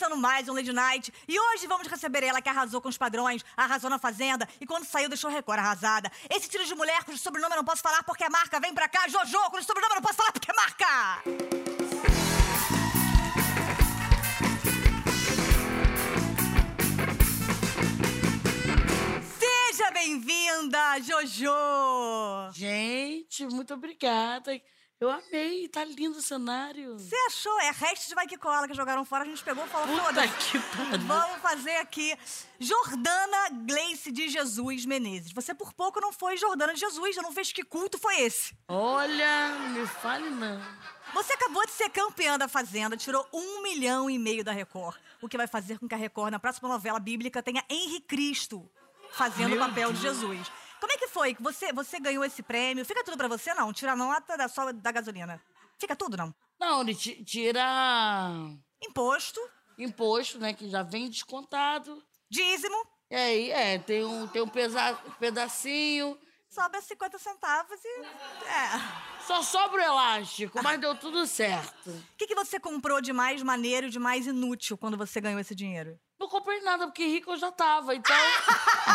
começando mais um Lady Night e hoje vamos receber ela que arrasou com os padrões, arrasou na Fazenda e quando saiu deixou a Record arrasada. Esse tiro de mulher cujo sobrenome eu não posso falar porque é marca, vem pra cá, Jojo, cujo sobrenome eu não posso falar porque é marca! Seja bem-vinda, Jojo! Gente, muito obrigada. Eu amei, tá lindo o cenário. Você achou? É resto de vai que cola que jogaram fora, a gente pegou e falou, Puta que pariu. Vamos fazer aqui. Jordana Gleice de Jesus Menezes. Você por pouco não foi Jordana de Jesus, eu não fez que culto foi esse. Olha, me fale não. Você acabou de ser campeã da Fazenda, tirou um milhão e meio da Record. O que vai fazer com que a Record, na próxima novela bíblica, tenha Henri Cristo fazendo o Meu papel de Deus. Jesus. Como é que foi? Você, você ganhou esse prêmio? Fica tudo pra você, não? Tira a nota da, só da gasolina. Fica tudo, não? Não, ele ti- tira Imposto, imposto, né, que já vem descontado. dízimo, E aí, é, tem um, tem um pesa- pedacinho. sobra 50 centavos e... É... Só sobra o elástico, mas deu tudo certo. O que, que você comprou de mais maneiro de mais inútil quando você ganhou esse dinheiro? Não comprei nada, porque rico eu já tava, então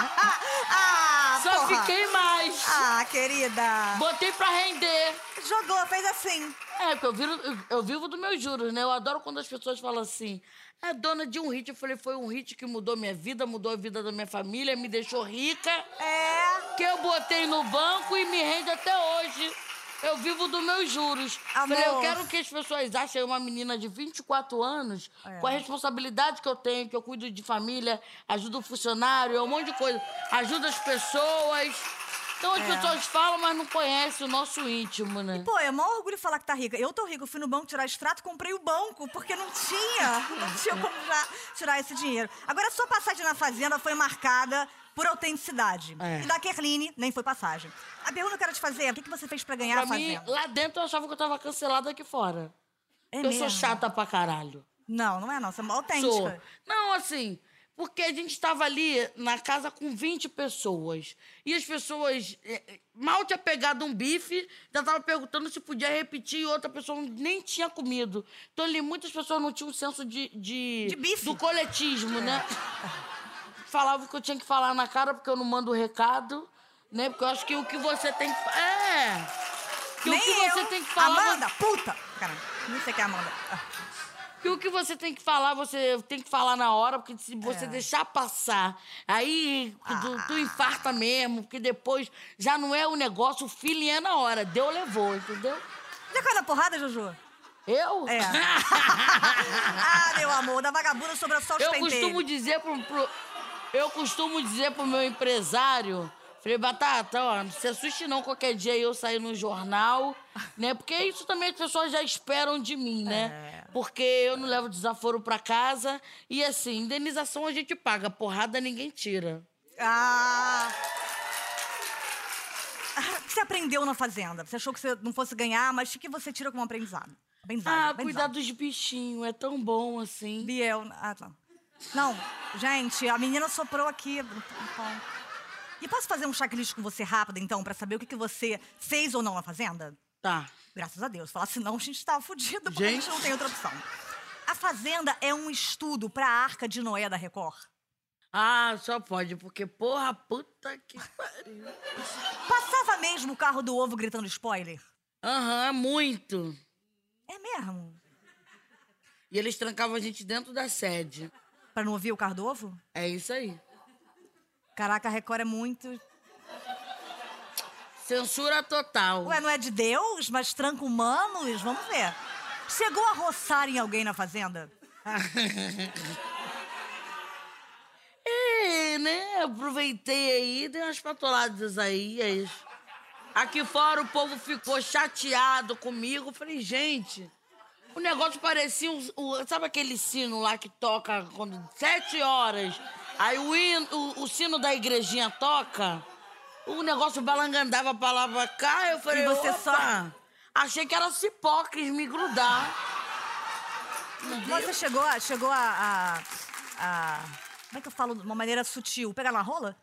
Ah, só porra. fiquei mais. Ah, querida. Botei pra render. Jogou, fez assim. É, porque eu, viro, eu, eu vivo dos meus juros, né? Eu adoro quando as pessoas falam assim, é dona de um hit. Eu falei, foi um hit que mudou minha vida, mudou a vida da minha família, me deixou rica, É. que eu botei no banco e me rende até hoje. Eu vivo dos meus juros. Amor. Falei, eu quero que as pessoas achem uma menina de 24 anos, É. com a responsabilidade que eu tenho, que eu cuido de família, ajudo o funcionário, é um monte de coisa. Ajudo as pessoas. Então as É. pessoas falam, mas não conhecem o nosso íntimo, né? Pô, é maior orgulho falar que tá rica. Eu tô rica, eu fui no banco tirar extrato, comprei o banco, porque não tinha. Não tinha como já tirar esse dinheiro. Agora, a sua passagem na Fazenda foi marcada por autenticidade. É. E da Kerline, nem foi passagem. A pergunta que eu quero te fazer é, o que que você fez pra ganhar Pra a mim, Fazenda? lá dentro eu achava que eu tava cancelada aqui fora. É eu mesmo? sou chata pra caralho. Não, não é não. Você é Sou. autêntica. Não, assim, porque a gente tava ali na casa com 20 pessoas. E as pessoas eh, eh, mal tinha pegado um bife, já tava perguntando se podia repetir e outra pessoa nem tinha comido. Então ali muitas pessoas não tinham senso de. De, De bife. Do coletismo, né? Falava que eu tinha que falar na cara porque eu não mando recado, né? Porque eu acho que o que você tem que. É! Que Nem o que eu. você tem que falar. Amanda, puta! Caramba, não sei que é Amanda. Ah. Que o que você tem que falar, você tem que falar na hora, porque se você É. deixar passar, aí tu, tu infarta mesmo, porque depois já não é o negócio, o feeling é na hora. Deu, levou, entendeu? Já caiu na porrada, Jojo? Eu? É. ah, meu amor, da vagabunda sobrou só os eu penteiros. costumo dizer pro, pro- Eu costumo dizer pro meu empresário. Falei, Batata, ó, não se assuste não qualquer dia eu sair no jornal, né? Porque isso também as pessoas já esperam de mim, né? É. Porque eu não levo desaforo pra casa. E assim, indenização a gente paga, porrada ninguém tira. Ah. O que você aprendeu na Fazenda? Você achou que você não fosse ganhar, mas o que você tira como aprendizado? Aprendizado. Ah, aprendizado. cuidar dos bichinhos, é tão bom assim. Biel. Ah, tá. Não, gente, a menina soprou aqui. E posso fazer um checklist com você rápido, então, pra saber o que, que você fez ou não na Fazenda? Tá. Graças a Deus. Falar senão a gente tava fudido, porque a gente Gente. não tem outra opção. A Fazenda é um estudo pra Arca de Noé da Record. Ah, só pode, porque porra, puta que pariu. Passava mesmo o carro do ovo gritando spoiler? Aham, muito. É mesmo? E eles trancavam a gente dentro da sede. Pra não ouvir o carro do ovo? É isso aí. Caraca, a Record é muito. Censura total. Ué, não é de Deus, mas tranca humanos? Vamos ver. Chegou a roçar em alguém na fazenda? É, né? Aproveitei aí, dei umas patoladas aí. aí. Aqui fora o povo ficou chateado comigo. Falei, gente, o negócio parecia. um- o- sabe aquele sino lá que toca quando. Sete horas. Aí o, hino- o, o sino da igrejinha toca. O negócio balangandava pra lá pra cá. Eu falei, E você opa, só- Achei que era cipó, quis me grudar. Você chegou a. Chegou a, a, a- Como é que eu falo de uma maneira sutil? Pegar na rola?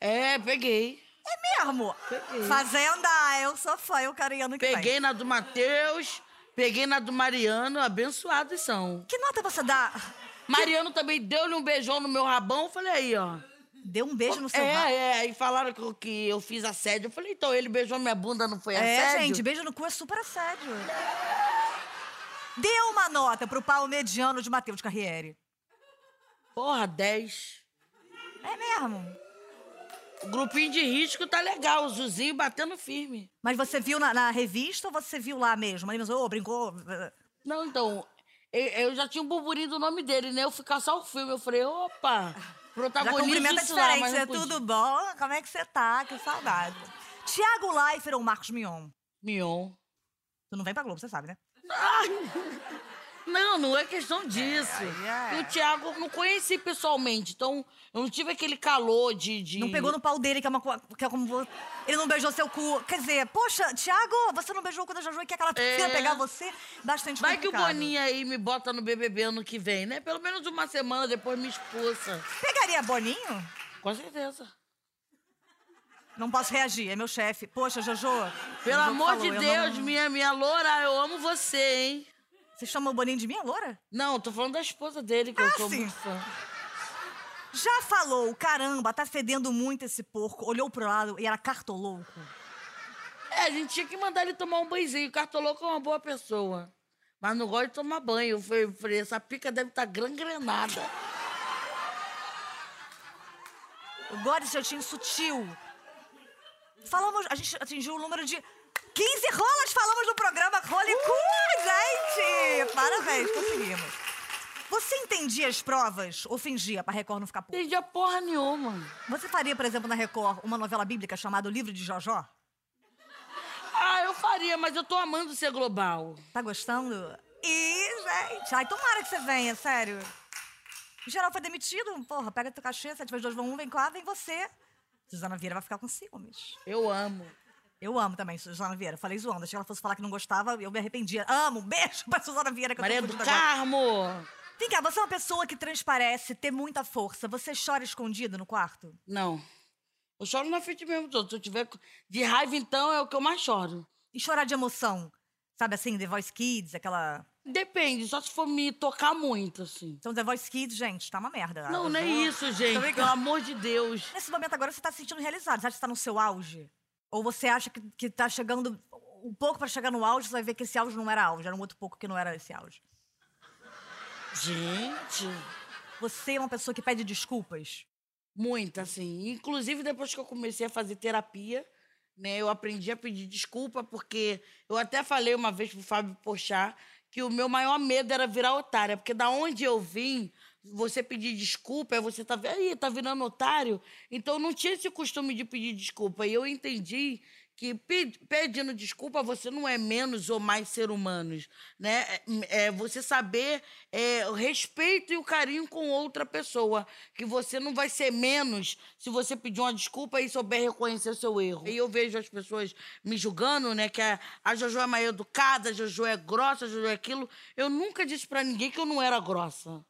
É, peguei. É mesmo? Peguei. Fazenda, eu sou fã, eu quero ir ano que. Peguei na do Matheus, peguei na do Mariano, abençoados são. Que nota você dá? Mariano também deu-lhe um beijão no meu rabão. Eu falei, aí, ó. Deu um beijo no seu É, rabo. é. E falaram que, eu- que eu fiz assédio. Eu falei, então, ele beijou minha bunda, não foi É, assédio? gente, beijo no cu é super assédio. Dê uma nota pro pau mediano de Matheus Carriere. Porra, 10. É mesmo. O grupinho de risco tá legal, o Zuzinho batendo firme. Mas você viu na, na revista ou você viu lá mesmo? Ele pensou, ô, brincou. Não, então, eu, eu já tinha um burburinho do nome dele, né? Eu ficar só o filme. Eu falei, opa, Já protagonista cumprimenta isso lá, diferente. É tudo bom? Como é que você tá? Que saudade. Tiago Leifert ou Marcos Mion? Mion. Tu não vem pra Globo, você sabe, né? Não, não é questão disso. Ai, é. E o Thiago não conheci pessoalmente, então eu não tive aquele calor de. de... Não pegou no pau dele, que é, uma, que é como. Ele não beijou seu cu. Quer dizer, poxa, Tiago, você não beijou o cu da Jojo e quer aquela É. pegar você? Bastante Vai que o complicado. Boninho aí me bota no BBB ano que vem, né? Pelo menos uma semana depois me expulsa. Pegaria Boninho? Com certeza. Não posso reagir, é meu chefe. Poxa, Jojo. Pelo amor falou, de eu Deus, não- minha, minha loura, eu amo você, hein? Você chama o Boninho de minha loura? Não, tô falando da esposa dele, que eu Ah, sou sim. muito fã. Já falou, caramba, tá fedendo muito esse porco. Olhou pro lado e era cartolouco. É, a gente tinha que mandar ele tomar um banhozinho. O cartoloco é uma boa pessoa. Mas não gosta de tomar banho. Eu falei, eu essa pica deve estar gangrenada. O God Jetinho sutil. Falamos, a gente atingiu o número de 15 rolas falamos no programa Role Cu, gente! Parabéns, conseguimos. Você entendia as provas ou fingia pra Record não ficar puto? entendia porra nenhuma. Você faria, por exemplo, na Record, uma novela bíblica chamada O Livro de Jojó? Ah, eu faria, mas eu tô amando ser global. Tá gostando? Ih, gente, ai, tomara que você venha, sério. O geral foi demitido, porra, pega teu cachê, 7 vezes 2 vão 1, vem cá, vem você. Suzana Vieira vai ficar com ciúmes. Eu amo. Eu amo também Suzana Vieira. Falei zoando. Achei que ela fosse falar que não gostava, eu me arrependia. Amo, um beijo pra Suzana Vieira que eu Maria tô do agora. Carmo! Vem cá, você é uma pessoa que transparece, tem muita força. Você chora escondido no quarto? Não. Eu choro na frente mesmo todo. Se eu tiver de raiva, então, é o que eu mais choro. E chorar de emoção? Sabe assim, The Voice Kids, aquela. Depende, só se for me tocar muito, assim. Então, The Voice Kids, gente, tá uma merda. Não, Eu não é isso, gente. Pelo amor de Deus. Nesse momento agora você tá se sentindo realizado. Você acha que tá no seu auge? Ou você acha que, que tá chegando um pouco pra chegar no auge, você vai ver que esse auge não era auge, era um outro pouco que não era esse auge. Gente, Você é uma pessoa que pede desculpas? muito, assim. Inclusive, depois que eu comecei a fazer terapia, né, eu aprendi a pedir desculpa, porque eu até falei uma vez pro Fábio Pochá que o meu maior medo era virar otária, porque da onde eu vim, você pedir desculpa, você tá, aí, tá virando otário. Então, não tinha esse costume de pedir desculpa. E eu entendi que pe- pedindo desculpa você não é menos ou mais ser humanos, né? É, é você saber é, o respeito e o carinho com outra pessoa, que você não vai ser menos se você pedir uma desculpa e souber reconhecer seu erro. E eu vejo as pessoas me julgando, né? Que a, a Jojo é mais educada, a Jojo é grossa, a Jojo é aquilo. Eu nunca disse pra ninguém que eu não era grossa.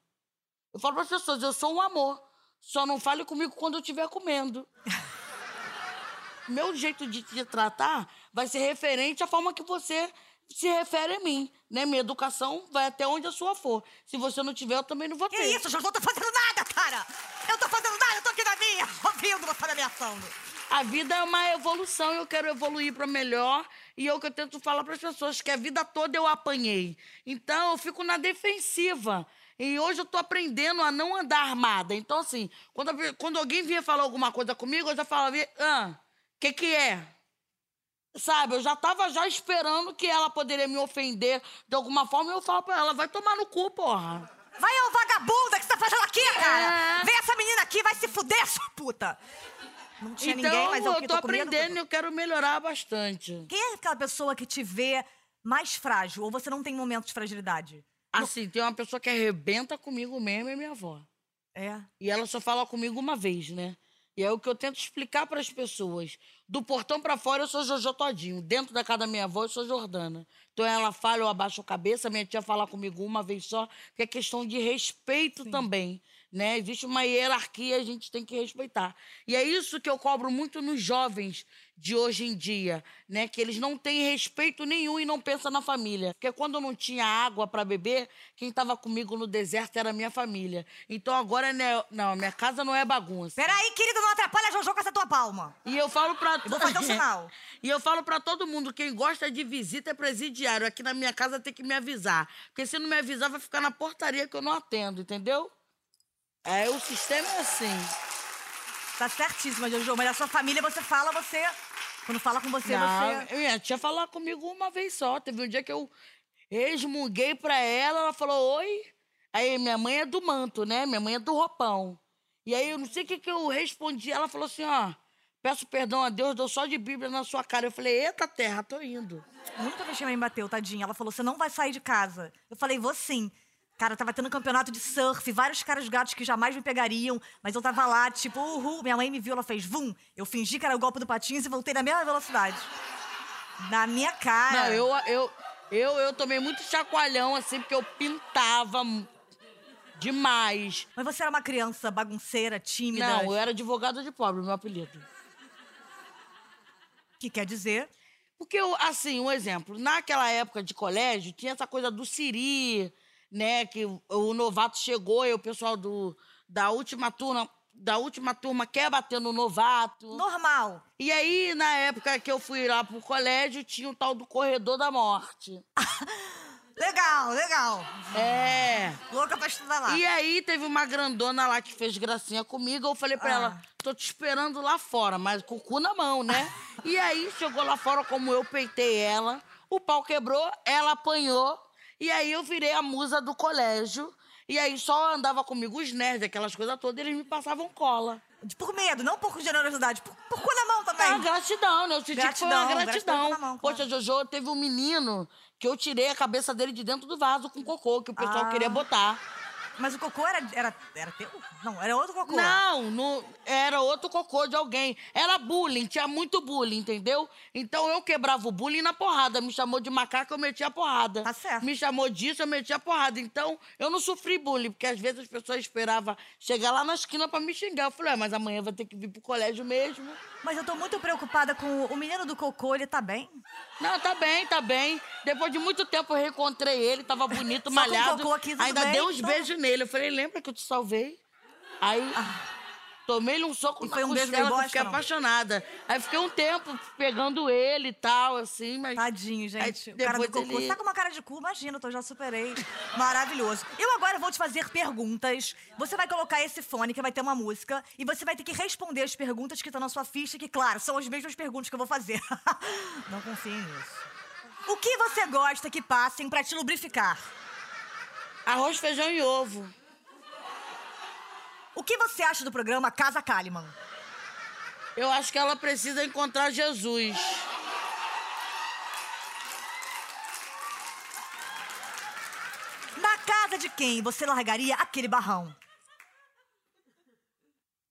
Eu falo para as pessoas, eu sou um amor. Só não fale comigo quando eu estiver comendo. Meu jeito de te tratar vai ser referente à forma que você se refere a mim, né? Minha educação vai até onde a sua for. Se você não tiver, eu também não vou Que ter. isso, Jojo? Eu tô fazendo nada, cara! Eu tô fazendo nada, eu tô aqui na minha, ouvindo você ameaçando. A vida é uma evolução, eu quero evoluir para melhor e é o que eu tento falar para as pessoas que a vida toda eu apanhei. Então eu fico na defensiva. E hoje eu tô aprendendo a não andar armada. Então assim, quando, quando alguém vinha falar alguma coisa comigo, eu já falava, ah, o que que é? Sabe, eu já tava já esperando que ela poderia me ofender de alguma forma e eu falo para ela, vai tomar no cu, porra. Vai, ô vagabunda, que você tá fazendo aqui, cara? É. Vem essa menina aqui, vai se fuder, sua puta! Não tinha então ninguém, mas eu, eu que tô tô aprendendo e eu quero melhorar bastante. Quem é aquela pessoa que te vê mais frágil? Ou você não tem momentos de fragilidade? Assim, tem uma pessoa que arrebenta comigo mesmo, é minha avó. É. E ela só fala comigo uma vez, né? E é o que eu tento explicar para as pessoas. Do portão para fora eu sou Jojo Todinho. Dentro da casa da minha avó eu sou Jordana. Então ela fala, eu abaixo a cabeça, minha tia fala comigo uma vez só, que é questão de respeito também. Né? Existe uma hierarquia, a gente tem que respeitar. E é isso que eu cobro muito nos jovens de hoje em dia, né? Que eles não têm respeito nenhum e não pensam na família. Porque quando eu não tinha água para beber, quem estava comigo no deserto era a minha família. Então agora, né? Não, minha casa não é bagunça. Peraí, querido, não atrapalha Jojo com essa tua palma. E eu falo pra... Eu vou fazer um sinal. e eu falo pra todo mundo, quem gosta de visita é presidiário. Aqui na minha casa tem que me avisar. Porque se não me avisar, vai ficar na portaria que eu não atendo, entendeu? É, o sistema é assim. Tá certíssima, Jojo. Mas a sua família, você fala, você. Quando fala com você, Não, você. minha tia falou comigo uma vez só. Teve um dia que eu resmunguei pra ela, ela falou, oi. Aí minha mãe é do manto, né? Minha mãe é do roupão. E aí eu não sei o que, que eu respondi. Ela falou assim, ó, peço perdão a Deus, dou só de Bíblia na sua cara. Eu falei, eita terra, tô indo. Muita vez que minha mãe bateu, tadinha. Ela falou: você não vai sair de casa. Eu falei, vou sim. Cara, tava tendo um campeonato de surf, vários caras gatos que jamais me pegariam, mas eu tava lá, tipo, uhul. Minha mãe me viu, ela fez vum. Eu fingi que era o golpe do patins e voltei na mesma velocidade. Na minha cara. Não, eu, eu, eu, eu tomei muito chacoalhão, assim, porque eu pintava demais. Mas você era uma criança bagunceira, tímida. Não, eu era advogado de pobre, meu apelido. Que quer dizer. Porque, eu, assim, um exemplo, naquela época de colégio, tinha essa coisa do Siri, né? Que o, novato chegou e o pessoal do, da última turma. Da última turma quer bater no novato. Normal. E aí, na época que eu fui lá pro colégio, tinha o tal do corredor da morte. Legal, legal. É. Louca pra estudar lá. E aí teve uma grandona lá que fez gracinha comigo. Eu falei pra Ah. ela, tô te esperando lá fora, mas com o cu na mão, né? e aí chegou lá fora, como eu peitei ela, o pau quebrou, ela apanhou. E aí eu virei a musa do colégio. E aí só andava comigo os nerds, aquelas coisas todas, eles me passavam cola. Por medo, não por generosidade. Por, por cu na mão também. Ah, gratidão, né? Eu senti que foi Gratidão, uma gratidão gratidão. mão, claro. Poxa, Jojo, teve um menino que eu tirei a cabeça dele de dentro do vaso com cocô, que o pessoal Ah. queria botar. Mas o cocô era, era, era teu? Não, era outro cocô. Não, não, era outro cocô de alguém. Era bullying, tinha muito bullying, entendeu? Então eu quebrava o bullying na porrada. Me chamou de macaco, eu metia a porrada. Tá certo. Me chamou disso, eu metia a porrada. Então eu não sofri bullying, porque às vezes as pessoas esperavam chegar lá na esquina pra me xingar. Eu falei, ah, mas amanhã vai ter que vir pro colégio mesmo. Mas eu tô muito preocupada com o menino do cocô, ele tá bem? Não, tá bem, tá bem. Depois de muito tempo eu reencontrei ele, tava bonito, Só com malhado. cocô aqui, tudo Ainda bem, dei uns então? beijos nele. Eu falei, lembra que eu te salvei? Aí tomei-lhe um soco. E na foi um costela, que eu fiquei não? apaixonada. Aí fiquei um tempo pegando ele e tal, assim, mas... Tadinho, gente. Aí o cara do cocô. ele- Você tá com uma cara de cu? Imagina, eu já superei. Maravilhoso. Eu agora vou te fazer perguntas. Você vai colocar esse fone, que vai ter uma música, e você vai ter que responder as perguntas que estão na sua ficha, que, claro, são as mesmas perguntas que eu vou fazer. Não confiem nisso. O que você gosta que passem pra te lubrificar? Arroz, feijão e ovo. O que você acha do programa Casa Kalimann? Eu acho que ela precisa encontrar Jesus. Na casa de quem você largaria aquele barrão?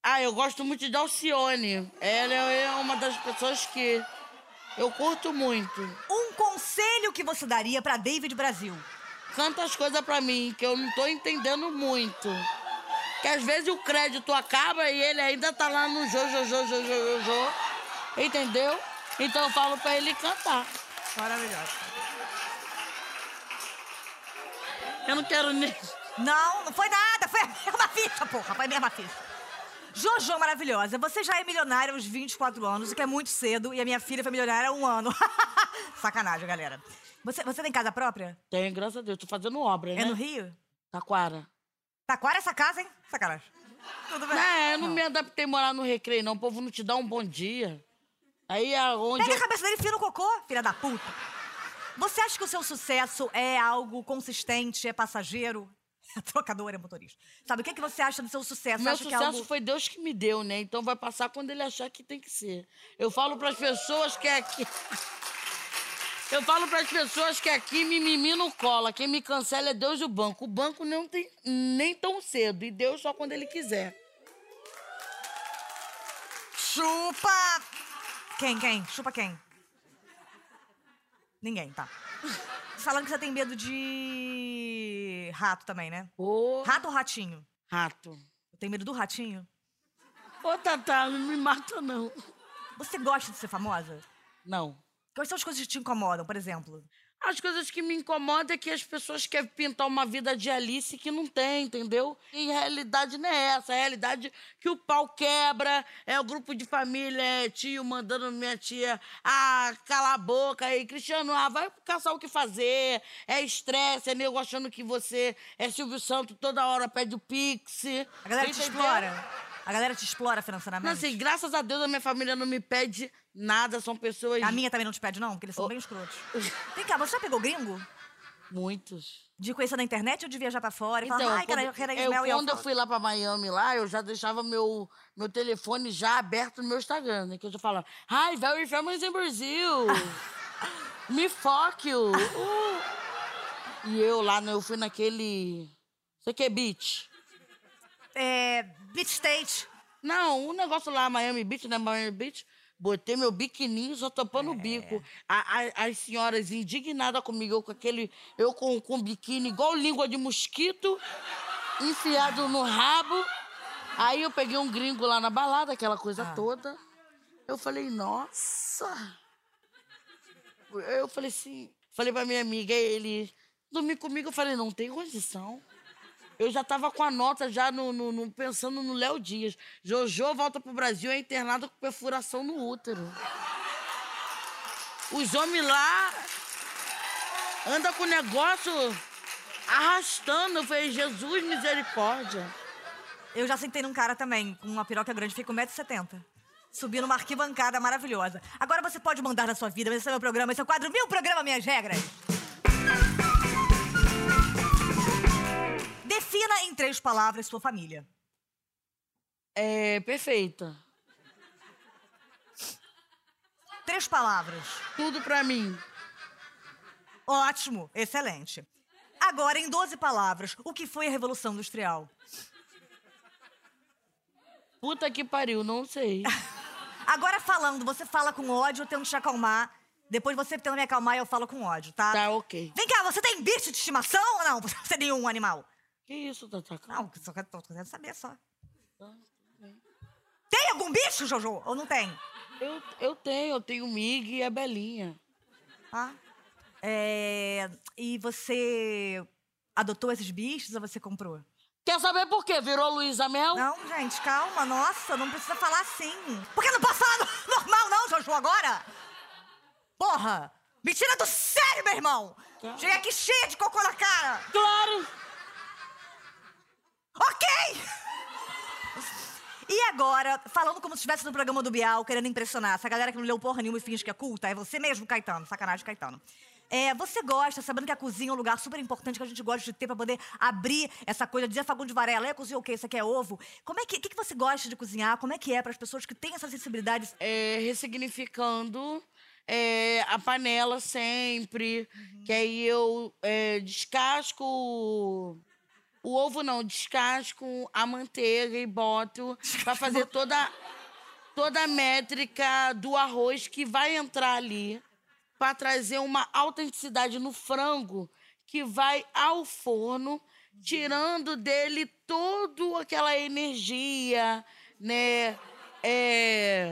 Ah, eu gosto muito de Alcione. Ela é uma das pessoas que eu curto muito. Um conselho que você daria pra David Brasil? tantas coisas pra mim que eu não tô entendendo muito. Que às vezes o crédito acaba e ele ainda tá lá no Jojo, Jojo, Jojo, Jojo. Entendeu? Então eu falo pra ele cantar. Maravilhoso. Eu não quero nem. Não, não foi nada. Foi a mesma ficha, porra. Foi a mesma ficha. Jojo maravilhosa, você já é milionária aos 24 anos, o que é muito cedo, e a minha filha foi milionária há um ano. Sacanagem, galera. Você, você tem casa própria? Tem, graças a Deus. Tô fazendo obra, né? É no Rio? Taquara. Taquara essa casa, hein? Sacanagem. Tudo bem. Não, eu não, me adaptei a morar no recreio, não. O povo não te dá um bom dia. Aí é onde. Pega eu- a cabeça dele e enfia no cocô, filha da puta. Você acha que o seu sucesso é algo consistente, é passageiro? É trocador, é motorista. Sabe, o que, que você acha do seu sucesso? Meu acha que sucesso é algo... foi Deus que me deu, né? Então vai passar quando ele achar que tem que ser. Eu falo pras pessoas que é aqui. Eu falo pras pessoas que aqui mimimi não cola. Quem me cancela é Deus e o banco. O banco não tem nem tão cedo. E Deus só quando ele quiser. Chupa! Quem, quem? Chupa quem? Ninguém, tá. Falando que você tem medo de rato também, né? Rato ou ratinho? Rato. Eu tenho medo do ratinho. Ô, Tatá, não me mata, não. Você gosta de ser famosa? Não. Quais são as coisas que te incomodam, por exemplo? As coisas que me incomodam é que as pessoas querem pintar uma vida de Alice que não tem, entendeu? E realidade não é essa. A realidade é que o pau quebra, é o grupo de família, é tio mandando minha tia, ah, cala a boca aí, Cristiano, ah, vai caçar o que fazer. É estresse, é nego achando que você é Silvio Santos, toda hora pede o pix. A galera te explora. A galera te explora financeiramente. Não, assim, graças a Deus a minha família não me pede nada, são pessoas. A minha também não te pede, não, porque eles são Ô. bem escrotos. Vem cá, você já pegou gringo? Muitos. De conhecer na internet ou de viajar pra fora? E Então, falar, ai, cara, quando, eu quero ir eu, quando eu fui lá pra Miami, lá, eu já deixava meu, meu telefone já aberto no meu Instagram, né? Que eu já falava, hi, very famous in Brazil. Me fuck you. Uh. E eu lá, né, eu fui naquele... Você que é beach? É, Beach State. Não, um negócio lá, Miami Beach, né? Miami Beach. Botei meu biquininho só tampando o bico. A- a- as senhoras indignadas comigo, eu com aquele. Eu com, com biquíni igual língua de mosquito, enfiado no rabo. Aí eu peguei um gringo lá na balada, aquela coisa toda. Eu falei, nossa. Eu falei assim, falei pra minha amiga, ele dormir comigo, eu falei, não tem condição. Eu já tava com a nota já no, no- no- pensando no Léo Dias. Jojo volta pro Brasil é internado com perfuração no útero. Os homens lá andam com o negócio arrastando. Eu falei, Jesus, misericórdia. Eu já sentei num cara também, com uma piroca grande, fica 1,70m. Subi numa arquibancada maravilhosa. Agora você pode mandar na sua vida, mas esse é meu programa, esse é o quadro Meu Programa, Minhas Regras. Em três palavras sua família. É perfeita. Três palavras. Tudo pra mim. Ótimo, excelente. Agora, em 12 palavras, o que foi a Revolução Industrial? Puta que pariu, não sei. Agora falando, você fala com ódio, eu tento te acalmar. Depois você tenta me acalmar e eu falo com ódio, tá? Tá, ok. Vem cá, você tem bicho de estimação ou não? Você tem um animal? Que isso, Tata? Não, só quero, tô querendo saber só. Tá. Tem algum bicho, Jojo? Ou não tem? Eu, eu tenho, eu tenho o Mig e a Belinha. Ah. É... E você adotou esses bichos ou você comprou? Quer saber por quê? Virou Luísa Mel? Não, gente, calma. Nossa, não precisa falar assim. Por que não posso falar no- normal, não, Jojo, agora? Porra! Me tira do sério, meu irmão! Tá. Cheguei aqui cheia de cocô na cara! Claro! Ok! E agora, falando como se estivesse no programa do Bial, querendo impressionar essa galera que não leu porra nenhuma e finge que é culta, é você mesmo, Caetano. Sacanagem, Caetano. É, você gosta, sabendo que a cozinha é um lugar super importante que a gente gosta de ter pra poder abrir essa coisa, dizer Fagundes de Varela, é cozinha o quê? Isso aqui é ovo? Como é que, que, que você gosta de cozinhar? Como é que é para as pessoas que têm essa sensibilidade? É, ressignificando é, a panela sempre. Que aí eu é, descasco o ovo, não, descasco a manteiga e boto pra fazer toda, toda a métrica do arroz que vai entrar ali. Pra trazer uma autenticidade no frango que vai ao forno, tirando dele toda aquela energia, né? É...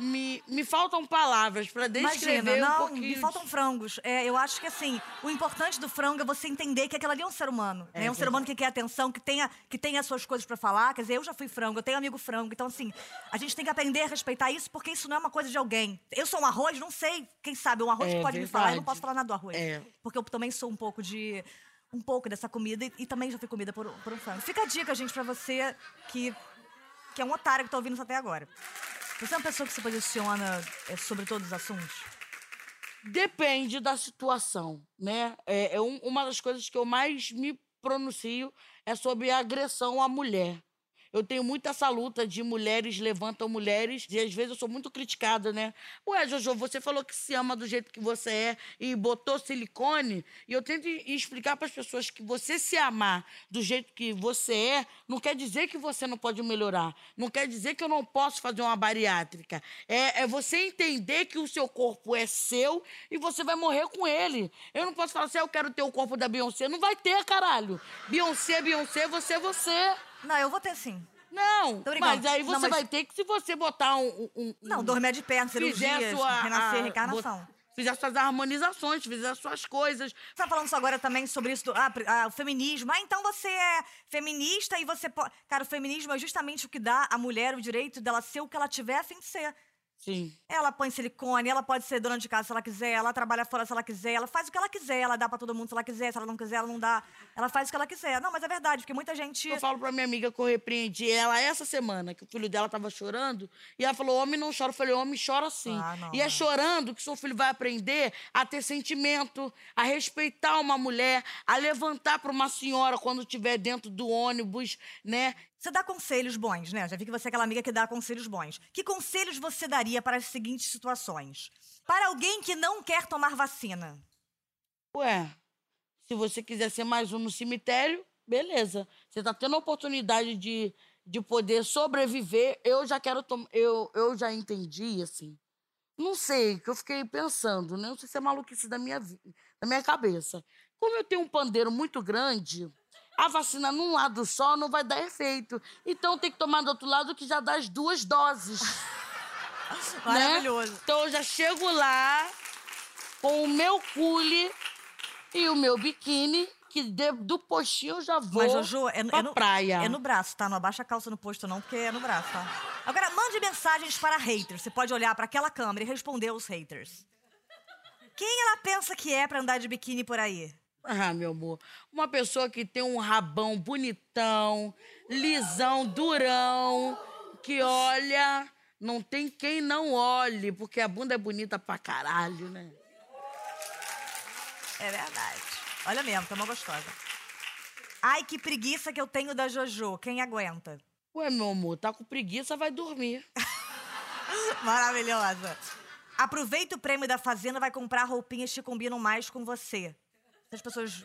Me, me faltam palavras para descrever Imagina, um não, pouquinho. me faltam frangos. É, eu acho que assim, o importante do frango é você entender que aquilo ali é um ser humano. É, né? um ser humano que quer atenção, que tenha, que tenha as suas coisas pra falar. Quer dizer, eu já fui frango, eu tenho amigo frango. Então, assim, a gente tem que aprender a respeitar isso, porque isso não é uma coisa de alguém. Eu sou um arroz, não sei, quem sabe, um arroz É que pode me falar, eu não verdade. posso falar nada do arroz. É. Porque eu também sou um pouco de. Um pouco dessa comida e, e também já fui comida por, por um frango. Fica a dica, gente, pra você que, que é um otário que tá ouvindo isso até agora. Você é uma pessoa que se posiciona é, sobre todos os assuntos? Depende da situação, né? É, é um- uma das coisas que eu mais me pronuncio é sobre a agressão à mulher. Eu tenho muita essa luta de mulheres levantam mulheres, e às vezes eu sou muito criticada, né? Ué, Jojo, você falou que se ama do jeito que você é e botou silicone, e eu tento explicar para as pessoas que você se amar do jeito que você é, não quer dizer que você não pode melhorar, não quer dizer que eu não posso fazer uma bariátrica. É, é você entender que o seu corpo é seu e você vai morrer com ele. Eu não posso falar assim, ah, eu quero ter o corpo da Beyoncé. Não vai ter, caralho. Beyoncé, Beyoncé, você é você. Não, eu vou ter sim. Não, mas aí você não, mas... vai ter que, se você botar um... um não, dormir de perna, sua, renascer, a, reencarnação. Fizer suas harmonizações, fizer suas coisas. Você tá falando agora também sobre isso, do, ah, ah, o feminismo. Ah, então você é feminista e você pode... Cara, o feminismo é justamente o que dá à mulher o direito dela ser o que ela tiver a fim de ser. Sim. Ela põe silicone, ela pode ser dona de casa se ela quiser, ela trabalha fora se ela quiser, ela faz o que ela quiser, ela dá para todo mundo se ela quiser, se ela não quiser, ela não dá. Ela faz o que ela quiser. Não, mas é verdade, porque muita gente. Eu falo pra minha amiga que eu repreendi ela essa semana, que o filho dela tava chorando, e ela falou: homem não chora. Eu falei: homem chora sim. Ah, não, e é, é chorando que seu filho vai aprender a ter sentimento, a respeitar uma mulher, a levantar para uma senhora quando estiver dentro do ônibus, né? Você dá conselhos bons, né? Já vi que você é aquela amiga que dá conselhos bons. Que conselhos você daria para as seguintes situações? Para alguém que não quer tomar vacina. Ué, se você quiser ser mais um no cemitério, beleza. Você está tendo a oportunidade de, de poder sobreviver. Eu já quero tomar. Eu, eu já entendi, assim. Não sei, que eu fiquei pensando, né? Não sei se é maluquice da minha, da minha cabeça. Como eu tenho um pandeiro muito grande, a vacina num lado só não vai dar efeito. Então tem que tomar do outro lado que já dá as duas doses. Maravilhoso. Né? Então eu já chego lá com o meu cule e o meu biquíni, que de, do postinho eu já vou Mas, Jojo, é, pra é no, praia. É no braço, tá? Não abaixa a calça no posto não, porque é no braço, tá? Agora, mande mensagens para haters. Você pode olhar para aquela câmera e responder aos haters. Quem ela pensa que é para andar de biquíni por aí? Ah, meu amor, uma pessoa que tem um rabão bonitão, lisão, durão, que olha, não tem quem não olhe, porque a bunda é bonita pra caralho, né? É verdade. Olha mesmo, tá uma gostosa. Ai, que preguiça que eu tenho da Jojo. Quem aguenta? Ué, meu amor, tá com preguiça, vai dormir. Maravilhosa. Aproveita o prêmio da Fazenda, vai comprar roupinhas que combinam mais com você. As pessoas.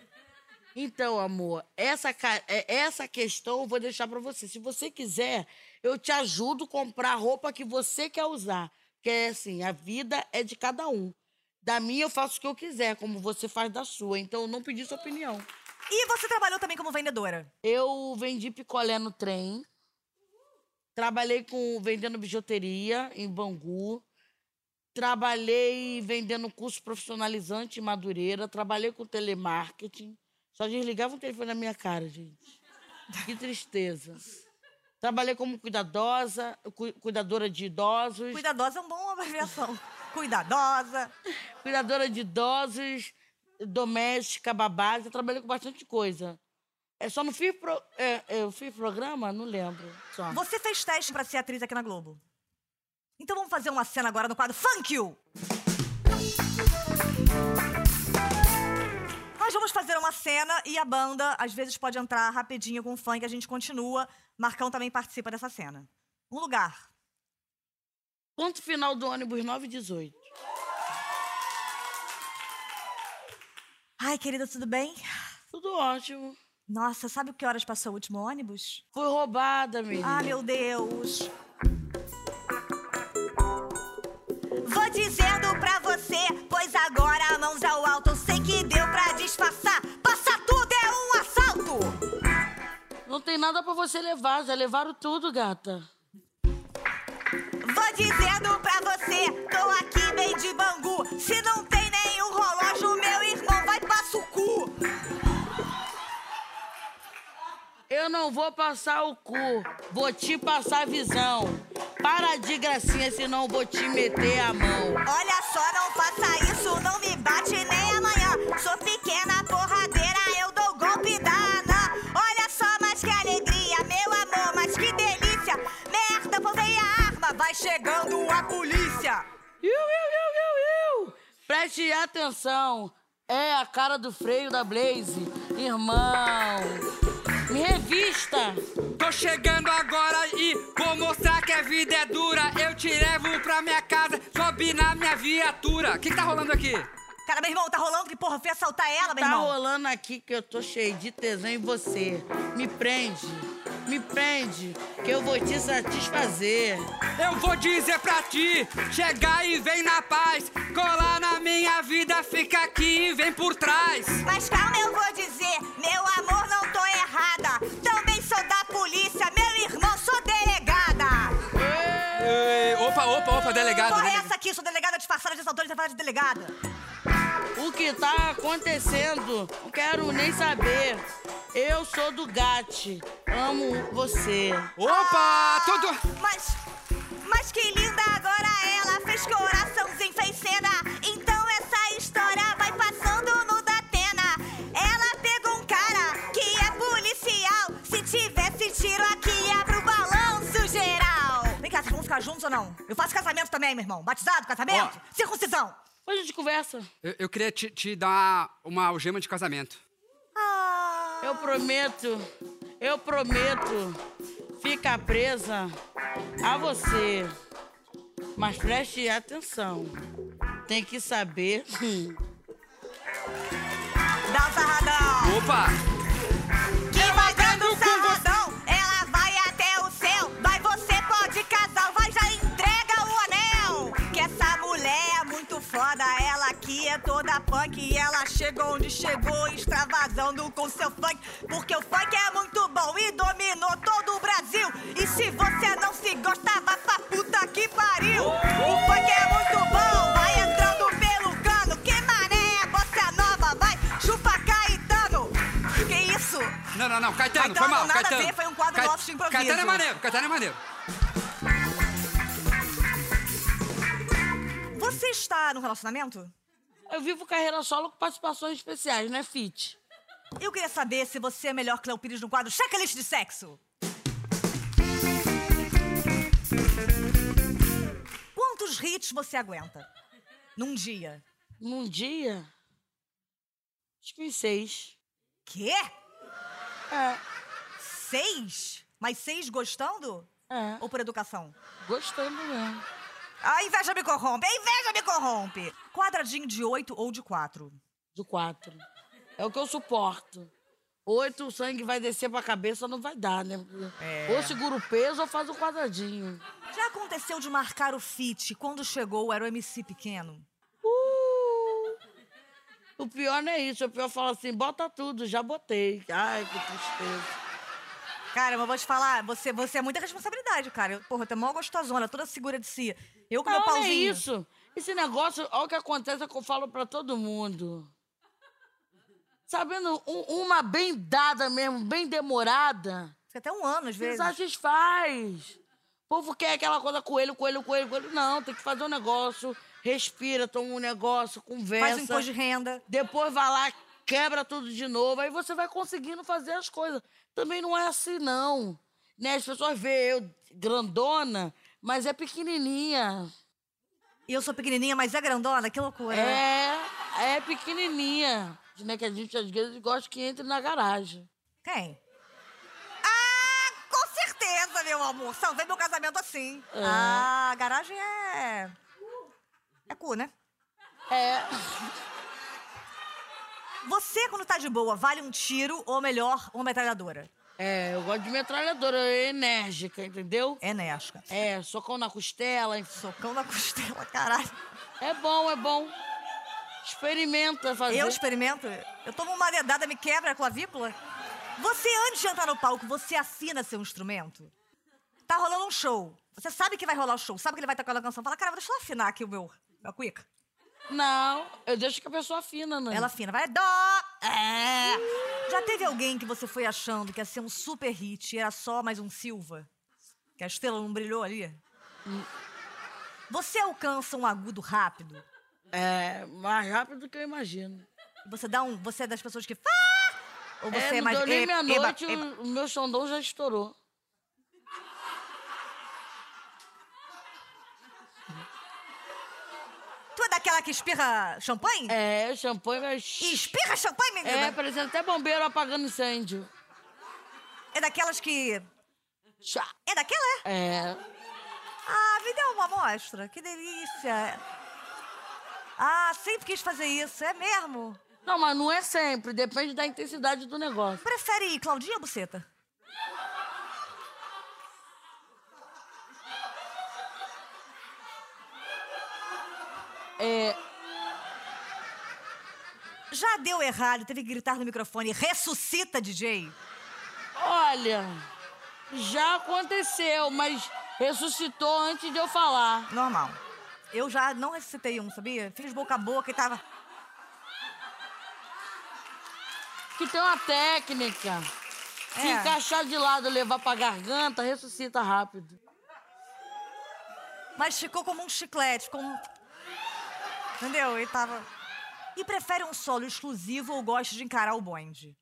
Então, amor, essa, é, essa questão eu vou deixar para você. Se você quiser, eu te ajudo a comprar a roupa que você quer usar. Porque, é assim, a vida é de cada um. Da minha, eu faço o que eu quiser, como você faz da sua. Então, eu não pedi sua opinião. E você trabalhou também como vendedora? Eu vendi picolé no trem. Trabalhei com vendendo bijuteria em Bangu. Trabalhei vendendo curso profissionalizante em Madureira, trabalhei com telemarketing. Só desligava o telefone na minha cara, gente. Que tristeza. Trabalhei como cuidadosa, cu, cuidadora de idosos. Cuidadosa é uma boa abreviação. cuidadosa. Cuidadora de idosos, doméstica, babá. Eu trabalhei com bastante coisa. É, só não fiz, pro, é, eu fiz programa? Não lembro. Só. Você fez teste para ser atriz aqui na Globo? Então vamos fazer uma cena agora no quadro Funk You! Nós vamos fazer uma cena e a banda às vezes pode entrar rapidinho com o funk, a gente continua. Marcão também participa dessa cena. Um lugar. Ponto final do ônibus 9 e 18. Ai, querida, tudo bem? Tudo ótimo. Nossa, sabe que horas passou o último ônibus? Foi roubada, menina. Ah, meu Deus. Tem nada pra você levar, já levaram tudo, gata. Vou dizendo pra você, tô aqui bem de Bangu. Se não tem nenhum relógio, meu irmão vai pra sucu. Eu não vou passar o cu, vou te passar a visão. Para de gracinha, senão vou te meter a mão. Olha só, não vai chegando a polícia. Iu, iu, iu, iu, iu. Preste atenção, é a cara do freio da Blaze, irmão. Me revista! Tô chegando agora e vou mostrar que a vida é dura. Eu te levo pra minha casa, sobe na minha viatura. O que, que tá rolando aqui? Cara, meu irmão, tá rolando que porra? Fui assaltar ela, meu Tá irmão. rolando aqui que eu tô cheio de tesão em você. Me prende, me prende, que eu vou te satisfazer. Eu vou dizer pra ti, chega e vem na paz. Colar na minha vida, fica aqui e vem por trás. Mas calma, eu vou dizer, meu amor, não tô errada. Também sou da polícia, meu irmão, sou delegada. Ei, opa, opa, opa, delegado. Sou delegada disfarçada de assaltante, disfarçada de delegada. O que tá acontecendo? Não quero nem saber. Eu sou do GAT. Amo você. Opa, tudo. Mas, mas que linda agora ela fez coraçãozinho, ficar juntos ou não? Eu faço casamento também, meu irmão. Batizado, casamento, circuncisão. Depois a gente conversa. Eu, eu queria te, te dar uma algema de casamento. Ah. Eu prometo, eu prometo ficar presa a você. Mas preste atenção. Tem que saber. Dá um sarradão. Opa! Foda, ela aqui é toda punk. E ela chegou onde chegou, extravasando com seu funk. Porque o funk é muito bom e dominou todo o Brasil. E se você não se gosta, vai pra puta que pariu. O funk é muito bom, vai entrando pelo cano. Que mané, bossa nova, vai, chupa Caetano. Que isso? Não, não, não, Caetano, Caetano, foi mal, nada a Caetano. ver, foi um quadro nosso de improviso. Caetano é maneiro, Caetano é maneiro. Você está no relacionamento? Eu vivo carreira solo com participações especiais, não é fit? Eu queria saber se você é melhor que Léo Pires no quadro Checklist de Sexo. Quantos hits você aguenta? Num dia. Num dia. Acho que seis. Quê? É, Seis? Mas seis gostando? é. Ou por educação? Gostando mesmo. A inveja me corrompe, a inveja me corrompe. Quadradinho de oito ou de quatro? Do quatro. É o que eu suporto. Oito, o sangue vai descer pra cabeça, não vai dar, né? É. Ou segura o peso ou faz o quadradinho. Já aconteceu de marcar o fit quando chegou era o MC pequeno? Uh! O pior não é isso. O pior fala assim, bota tudo, já botei. Ai, que tristeza. Cara, mas vou te falar, você, você é muita responsabilidade, cara. Eu, porra, tu é mó gostosona, toda segura de si. Eu com meu Não, não é pauzinho. isso. Esse negócio, olha o que acontece, é que eu falo pra todo mundo. Sabendo, um- uma bem dada mesmo, bem demorada, Fica até um ano, às se vezes. satisfaz. O povo quer aquela coisa coelho, coelho, coelho, coelho. Não, tem que fazer um negócio, respira, toma um negócio, conversa. Faz o imposto de renda. Depois vai lá, quebra tudo de novo, aí você vai conseguindo fazer as coisas. Também não é assim, não. Né? As pessoas veem eu grandona, mas é pequenininha. E eu sou pequenininha, mas é grandona, que loucura. É, é pequenininha. Né? Que a gente às vezes gosta que entre na garagem. Quem? Ah, com certeza, meu amor. Salvei meu casamento assim. É. Ah, garagem é... É cu, né? É. Você, quando tá de boa, vale um tiro ou melhor, uma metralhadora? É, eu gosto de metralhadora enérgica, entendeu? É Nesca. É, socão na costela. enfim. Socão na costela, caralho. É bom, é bom. Experimenta fazer. Eu experimento. Eu tomo uma dedada, me quebra a clavícula. Você, antes de entrar no palco, você afina seu instrumento? Tá rolando um show. Você sabe que vai rolar o show, sabe que ele vai tocar a canção. Fala, cara, deixa eu afinar aqui o meu, meu quick. Não, eu deixo que a pessoa afina, né? Ela afina, vai dó. É. Já teve alguém que você foi achando que ia ser um super hit e era só mais um Silva? Que a estrela não brilhou ali? Você alcança um agudo rápido? É, mais rápido do que eu imagino. Você dá um. Você é das pessoas que. Ou você é, é, não mais. deu nem meia-noite, o meu xandão já estourou. Tu é daquela que espirra champanhe? É, champanhe vai... E espirra champanhe, menina? É, parecendo até bombeiro apagando incêndio. É daquelas que. Chá. É daquela, é? É. Ah, me dá uma amostra. Que delícia. Ah, sempre quis fazer isso. É mesmo? Não, mas não é sempre. Depende da intensidade do negócio. Prefere Claudinha ou Buceta? É. Já deu errado, teve que gritar no microfone. Ressuscita, DJ. Olha, já aconteceu, mas ressuscitou antes de eu falar. Normal. Eu já não ressuscitei um, sabia? Fiz boca a boca e tava. Que tem uma técnica. Se É. encaixar de lado e levar pra garganta, ressuscita rápido. Mas ficou como um chiclete, um. Entendeu? E tava. E prefere um solo exclusivo ou gosta de encarar o bonde?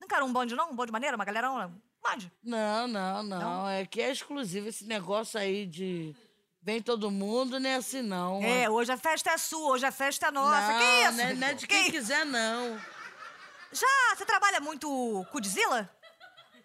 Não encarou um bonde, não? Um bonde maneiro? Uma galera? Um bonde? Não, não, não, É que é exclusivo esse negócio aí de. Vem todo mundo, não é assim não. É, hoje a festa é sua, hoje a festa é nossa. não, que isso? Não é, não é de Que quem isso? quiser, não. Já você trabalha muito com Godzilla?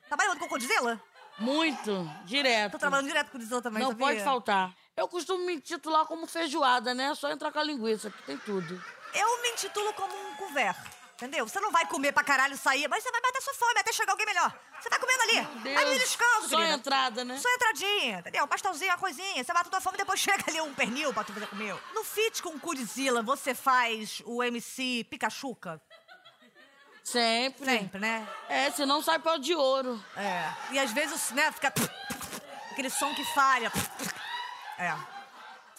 Trabalha muito com Godzilla? Muito, direto. Tô trabalhando direto com Godzilla também, Não sabia? pode faltar. Eu costumo me intitular como feijoada, né? Só entrar com a linguiça, que tem tudo. Eu me intitulo como um couvert. Entendeu? Você não vai comer pra caralho sair, mas você vai matar sua fome até chegar alguém melhor. Você tá comendo ali. Vai me beliscando, Só querida. entrada, né? Só entradinha, entendeu? Um pastelzinho, uma coisinha. Você mata tua fome e depois chega ali um pernil pra tu fazer comer. No fit com o Cudzilla, você faz o MC Pikachuca? Sempre. Sempre, né? É, senão sai pau de ouro. É. E às vezes, né, fica... Aquele som que falha. É.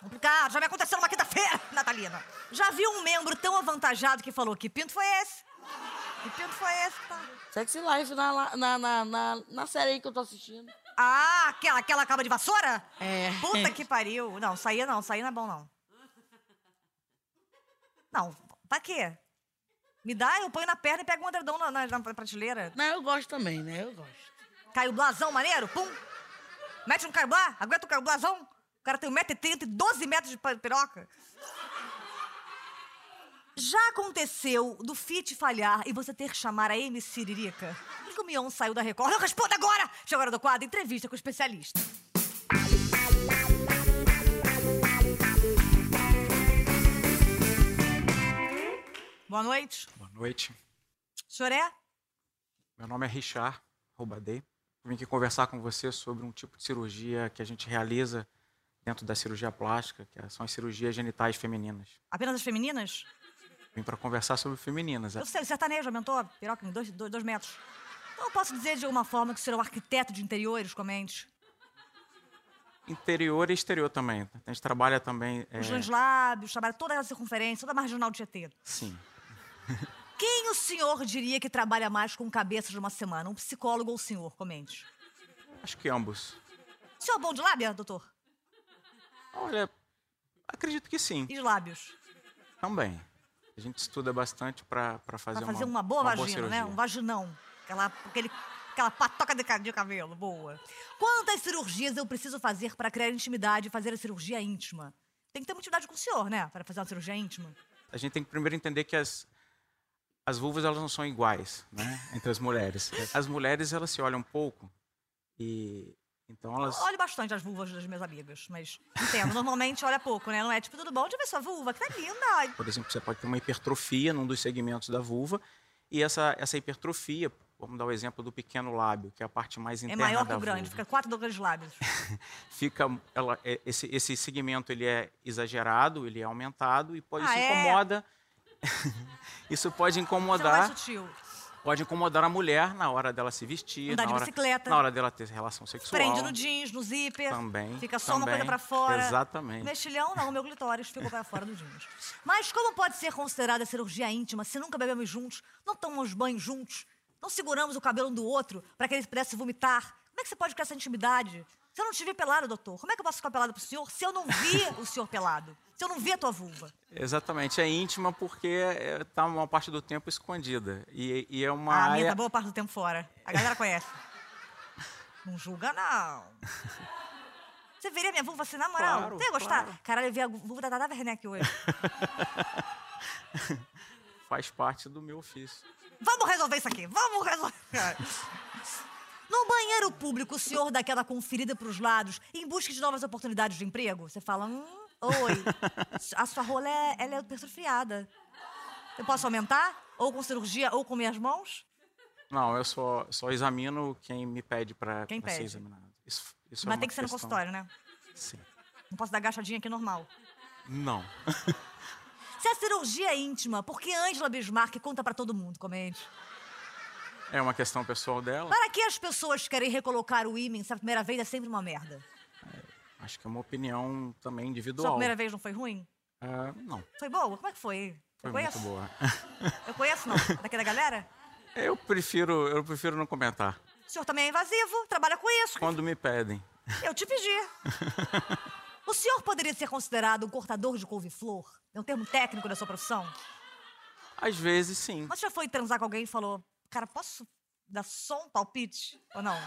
Complicado. Já me aconteceu numa quinta-feira, Natalina. Já vi um membro tão avantajado que falou que pinto foi esse? Que pinto foi esse? Tá? Sexy Life na, na, na, na, na série aí que eu tô assistindo. Ah, aquela, aquela caba de vassoura? É. Puta que pariu. Não, saía não, saía não é bom não. Não, pra quê? Me dá, eu ponho na perna e pego um edredom na, na, na prateleira. Não, eu gosto também, né? Eu gosto. Caio Blasão maneiro, pum. Mete um Caio Blá, aguenta o Caio Blasão. O cara tem 1,30m e 12 metros de piroca. Já aconteceu do fit falhar e você ter que chamar a MC Siririca? Por que o Mion saiu da Record? Eu respondo agora! Chegou a hora do quadro, entrevista com o especialista. Boa noite. Boa noite. O senhor é? Meu nome é Richard Roubadei. Vim aqui conversar com você sobre um tipo de cirurgia que a gente realiza dentro da cirurgia plástica, que são as cirurgias genitais femininas. Apenas as femininas? Vim para conversar sobre femininas. Eu sei, o sertanejo aumentou a piroca em dois, dois, dois metros. Então eu posso dizer de alguma forma que o senhor é um arquiteto de interiores, comente. Interior e exterior também. A gente trabalha também. é, Os dois lábios, trabalha toda a circunferência, toda a marginal de Tietê. Sim. Quem o senhor diria que trabalha mais com cabeça de uma semana? Um psicólogo ou o senhor? Comente. Acho que ambos. O senhor é bom de lábia, doutor? Olha, acredito que sim. E lábios? Também. A gente estuda bastante para fazer, Pra fazer uma, boa vagina, né? cirurgia. Um vaginão. Aquela, aquele, aquela patoca de, ca- de cabelo, boa. Quantas cirurgias eu preciso fazer para criar intimidade e fazer a cirurgia íntima? Tem que ter uma intimidade com o senhor, né? Para fazer uma cirurgia íntima. A gente tem que primeiro entender que as, as vulvas elas não são iguais, né, entre as mulheres. As mulheres elas se olham um pouco e então elas Olho bastante as vulvas das minhas amigas, mas entendo. Normalmente olha pouco, né? Não é tipo, tudo bom? Deixa eu ver sua vulva, que tá linda. Por exemplo, você pode ter uma hipertrofia num dos segmentos da vulva e essa, essa hipertrofia, vamos dar o exemplo do pequeno lábio, que é a parte mais É interna maior que o grande, vulva. fica quatro grandes lábios. Fica, ela, é- esse, esse segmento ele é exagerado, ele é aumentado e pode Ah, isso é? incomoda. isso pode Isso é mais incomodar, sutil. Pode incomodar a mulher na hora dela se vestir, Andar na de hora, bicicleta. na hora dela ter relação sexual. Prende no jeans, no zíper. Também, Fica só uma também. coisa pra fora. Exatamente. Mexilhão não, meu clitóris ficou pra fora do jeans. Mas como pode ser considerada cirurgia íntima se nunca bebemos juntos, não tomamos banho juntos, não seguramos o cabelo um do outro para que ele pudesse vomitar? Como é que você pode criar essa intimidade? Se eu não te vi pelado, doutor, como é que eu posso ficar pelado pro senhor se eu não vi o senhor pelado? Se eu não vi a tua vulva? Exatamente, é íntima porque está uma parte do tempo escondida. E, e é uma Ah, a minha tá boa parte do tempo fora. A galera conhece. Não julga, não. Você veria minha vulva assim, na moral? Claro, Você ia gostar? claro. Caralho, eu vi a vulva da Tata Werneck hoje. Faz parte do meu ofício. Vamos resolver isso aqui, vamos resolver. No banheiro público, o senhor dá aquela conferida pros lados em busca de novas oportunidades de emprego? Você fala, hum, oi, a sua rola é, ela é hipertrofiada. Eu posso aumentar? Ou com cirurgia, ou com minhas mãos? Não, eu só, só examino quem me pede para ser examinado. Isso, isso é Mas uma tem que ser no questão- consultório, né? Sim. Não posso dar agachadinha aqui normal. Não. Se a cirurgia é íntima, por que Angela Bismarck conta pra todo mundo, comente? É uma questão pessoal dela. Para que as pessoas querem recolocar o ímã se a primeira vez é sempre uma merda? Acho que é uma opinião também Sua individual. primeira vez não foi ruim? Ah, não, Foi boa? Como é que foi? foi Eu muito conheço? boa. Eu conheço, não? Daqui da galera? Eu prefiro, eu prefiro não comentar. O senhor também é invasivo, trabalha com isso. Quando me pedem. Eu te pedi. O senhor poderia ser considerado um cortador de couve-flor? É um termo técnico da sua profissão? Às vezes, sim. Mas já foi transar com alguém e falou, cara, posso dar só um palpite? Ou não?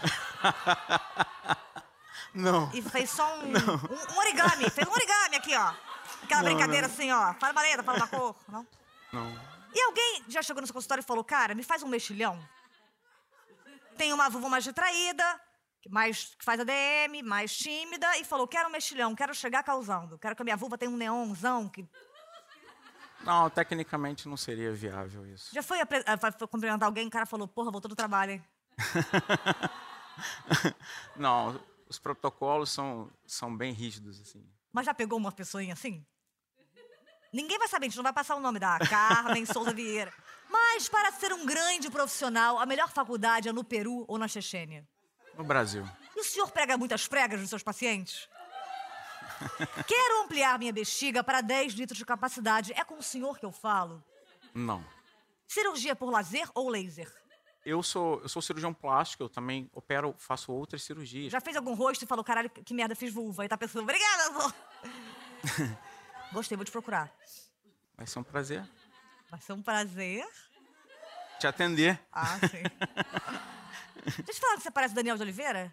Não. E fez só um, um, um origami. Fez um origami aqui, ó. Aquela Não, brincadeira não. assim, ó. Fala uma letra, fala uma cor. Não? Não. E alguém já chegou no seu consultório e falou, cara, me faz um mexilhão? Tem uma vulva mais retraída, mais, que faz ADM, mais tímida, e falou, quero um mexilhão, quero chegar causando. Quero que a minha vulva tenha um neonzão. Que... Não, tecnicamente não seria viável isso. Já foi, foi cumprimentar alguém, o cara falou, porra, voltou do trabalho, hein? Não, os protocolos são, são bem rígidos, assim. Mas já pegou uma pessoinha assim? Ninguém vai saber, a gente não vai passar o nome da Carmen Souza Vieira. Mas para ser um grande profissional, a melhor faculdade é no Peru ou na Chechênia. No Brasil. E o senhor prega muitas pregas nos seus pacientes? Quero ampliar minha bexiga para 10 litros de capacidade. É com o senhor que eu falo. Não. Cirurgia por lazer ou laser? Eu sou, eu sou cirurgião plástico, eu também opero, faço outras cirurgias. Já fez algum rosto e falou, caralho, que merda, fiz vulva. E tá pensando, obrigada, amor. Gostei, vou te procurar. Vai ser um prazer Vai ser um prazer. te atender. Ah, sim. Deixa eu te falar que você parece Daniel de Oliveira?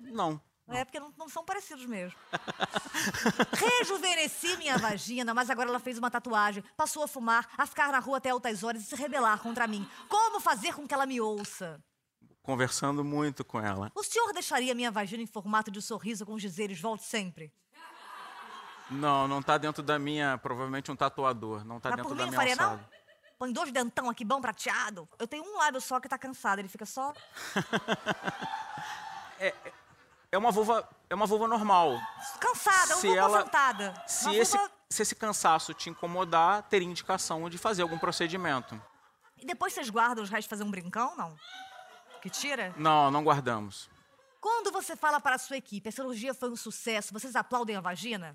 Não. É porque não, não são parecidos mesmo. Rejuvenesci minha vagina, mas agora ela fez uma tatuagem. Passou a fumar, a ficar na rua até altas horas e se rebelar contra mim. Como fazer com que ela me ouça? Conversando muito com ela. O senhor deixaria minha vagina em formato de sorriso com os dizeres volte sempre? Não, não tá dentro da minha, provavelmente um tatuador. Não tá Mas dentro por da mim não minha faria, não? Põe dois dentão aqui, bom prateado. Eu tenho um lábio só que tá cansado, ele fica só. É uma vulva, é uma vulva normal. Cansada, Se uma vulva sentada. Se Uma esse, vulva- se esse cansaço te incomodar, teria indicação de fazer algum procedimento. E depois vocês guardam os restos de fazer um brincão, não? Que tira? Não, não guardamos. Quando você fala para a sua equipe, a cirurgia foi um sucesso, vocês aplaudem a vagina?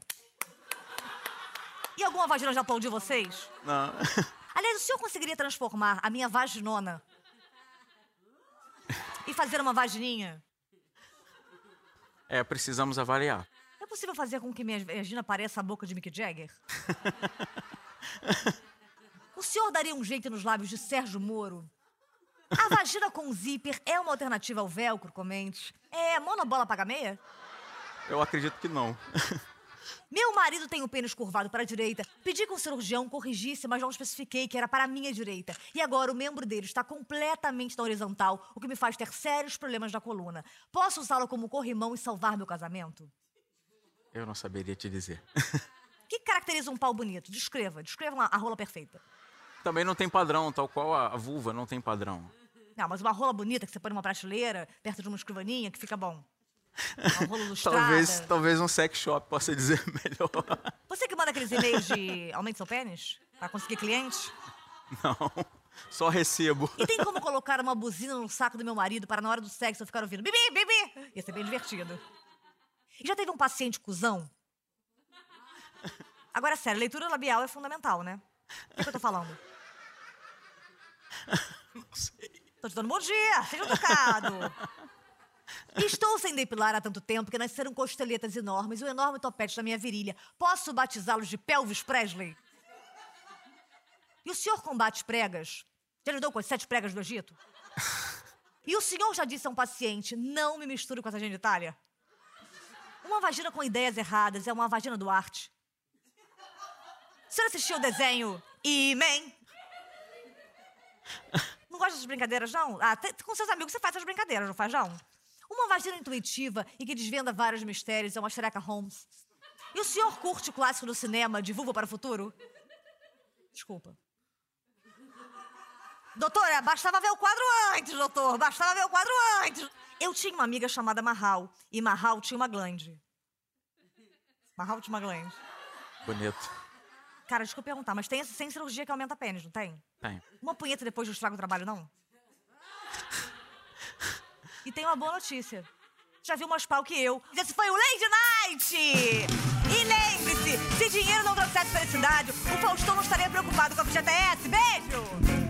E alguma vagina já aplaudiu vocês? Não. Aliás, o senhor conseguiria transformar a minha vaginona e fazer uma vagininha? É, precisamos avaliar. É possível fazer com que minha vagina pareça a boca de Mick Jagger? o senhor daria um jeito nos lábios de Sérgio Moro? A vagina com zíper é uma alternativa ao velcro, comente. É monobola paga meia? Eu acredito que não. Meu marido tem o pênis curvado para a direita. Pedi que o cirurgião corrigisse, mas não especifiquei que era para a minha direita. E agora o membro dele está completamente na horizontal, o que me faz ter sérios problemas na coluna. Posso usá-lo como corrimão e salvar meu casamento? Eu não saberia te dizer. O que caracteriza um pau bonito? Descreva. Descreva uma- a rola perfeita. Também não tem padrão, tal qual a a vulva não tem padrão. Não, mas uma rola bonita que você põe numa prateleira, perto de uma escrivaninha, que fica bom. Talvez, talvez um sex shop possa dizer melhor. Você que manda aqueles e-mails de aumente seu pênis? Pra conseguir cliente? Não, só recebo. E tem como colocar uma buzina no saco do meu marido para na hora do sexo eu ficar ouvindo bibi, bibi? Ia ser bem divertido. E já teve um paciente cuzão? Agora, sério, leitura labial é fundamental, né? O que, que eu tô falando? Não sei. Tô te dando bom dia, seja educado. Estou sem depilar há tanto tempo que nasceram costeletas enormes e um enorme topete na minha virilha. Posso batizá-los de Pelvis Presley? E o senhor combate pregas? Já lidou com as sete pregas do Egito? E o senhor já disse a um paciente, não me misture com essa genitália? Uma vagina com ideias erradas é uma vagina do arte. O senhor assistiu o desenho E-Man? Não gosta dessas brincadeiras, não? Ah, com seus amigos você faz essas brincadeiras, não faz, não? Uma vagina intuitiva e que desvenda vários mistérios é uma Shereka Holmes. E o senhor curte o clássico do cinema, De Vulva para o Futuro? Desculpa. Doutora, bastava ver o quadro antes, doutor. Bastava ver o quadro antes. Eu tinha uma amiga chamada Mahal. E Mahal tinha uma glande. Mahal tinha uma glande. Bonito. Cara, desculpa perguntar, mas tem essa sem cirurgia que aumenta pênis, não tem? Tem. Uma punheta depois do estrago do trabalho, não? E tem uma boa notícia. Já viu mais pau que eu. Esse foi o Lady Night! E lembre-se, se dinheiro não trouxesse felicidade, o Faustão não estaria preocupado com a FGTS. Beijo!